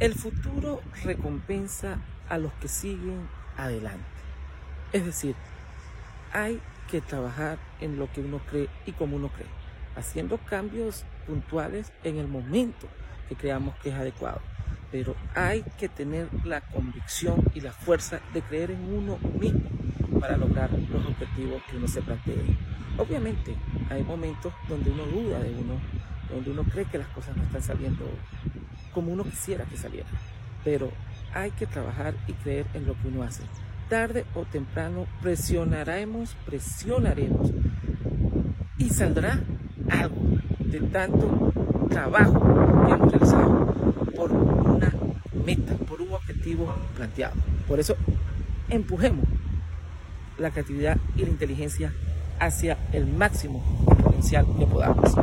El futuro recompensa a los que siguen adelante. Es decir, hay que trabajar en lo que uno cree y como uno cree, haciendo cambios puntuales en el momento que creamos que es adecuado. Pero hay que tener la convicción y la fuerza de creer en uno mismo para lograr los objetivos que uno se plantee. Obviamente hay momentos donde uno duda de uno, donde uno cree que las cosas no están saliendo como uno quisiera que salieran. Pero hay que trabajar y creer en lo que uno hace. Tarde o temprano presionaremos, presionaremos y saldrá algo de tanto trabajo que hemos realizado por una meta, por un objetivo planteado. Por eso empujemos la creatividad y la inteligencia hacia el máximo potencial que podamos.